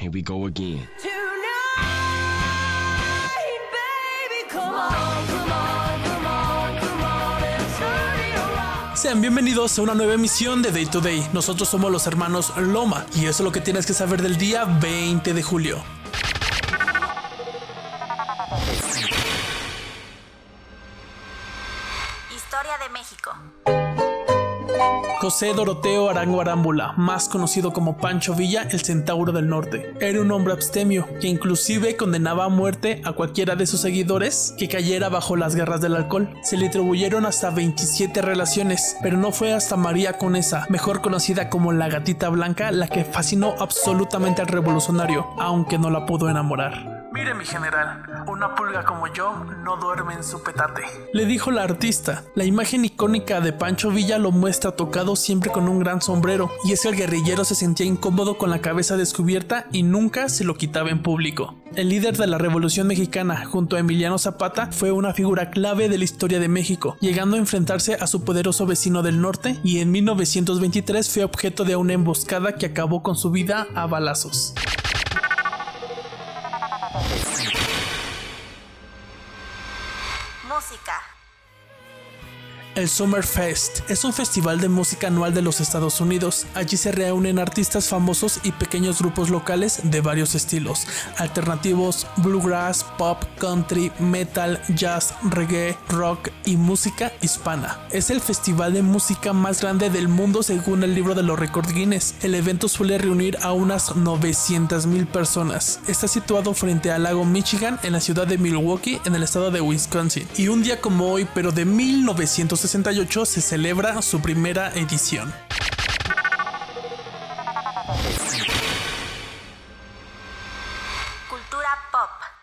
Here we go again. Sean bienvenidos a una nueva emisión de Day to Day. Nosotros somos los hermanos Loma y eso es lo que tienes que saber del día 20 de julio. Historia de México. José Doroteo Arango Arámbula, más conocido como Pancho Villa, el Centauro del Norte, era un hombre abstemio que inclusive condenaba a muerte a cualquiera de sus seguidores que cayera bajo las garras del alcohol. Se le atribuyeron hasta 27 relaciones, pero no fue hasta María Conesa, mejor conocida como la gatita blanca, la que fascinó absolutamente al revolucionario, aunque no la pudo enamorar. Mire mi general, una pulga como yo no duerme en su petate. Le dijo la artista. La imagen icónica de Pancho Villa lo muestra tocado siempre con un gran sombrero, y es que el guerrillero se sentía incómodo con la cabeza descubierta y nunca se lo quitaba en público. El líder de la Revolución Mexicana, junto a Emiliano Zapata, fue una figura clave de la historia de México, llegando a enfrentarse a su poderoso vecino del norte y en 1923 fue objeto de una emboscada que acabó con su vida a balazos. Música. El Summerfest es un festival de música anual de los Estados Unidos. Allí se reúnen artistas famosos y pequeños grupos locales de varios estilos, alternativos, bluegrass, pop, country, metal, jazz, reggae, rock y música hispana. Es el festival de música más grande del mundo según el libro de los récords Guinness. El evento suele reunir a unas 900 mil personas. Está situado frente al lago Michigan en la ciudad de Milwaukee en el estado de Wisconsin. Y un día como hoy, pero de 1900 68 se celebra su primera edición. Cultura pop.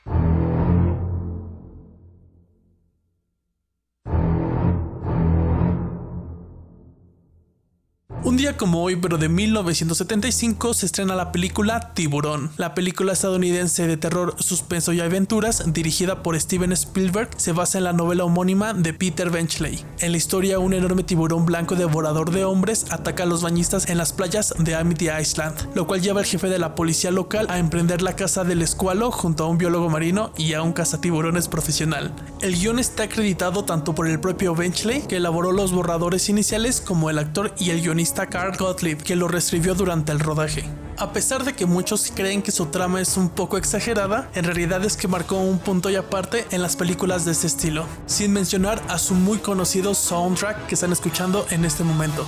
Un día como hoy, pero de 1975, se estrena la película Tiburón. La película estadounidense de terror, suspenso y aventuras, dirigida por Steven Spielberg, se basa en la novela homónima de Peter Benchley. En la historia, un enorme tiburón blanco devorador de hombres ataca a los bañistas en las playas de Amity Island, lo cual lleva al jefe de la policía local a emprender la caza del escualo junto a un biólogo marino y a un cazatiburones profesional. El guion está acreditado tanto por el propio Benchley, que elaboró los borradores iniciales, como el actor y el guionista Carl Gottlieb, que lo reescribió durante el rodaje. A pesar de que muchos creen que su trama es un poco exagerada, en realidad es que marcó un punto y aparte en las películas de este estilo, sin mencionar a su muy conocido soundtrack que están escuchando en este momento.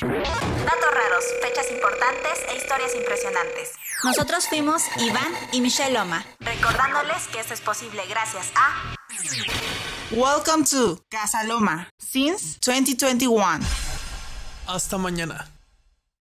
Datos raros, fechas importantes e historias impresionantes. Nosotros fuimos Iván y Michelle Loma. Recordándoles que esto es posible gracias a Welcome to Casa Loma since 2021. Hasta mañana.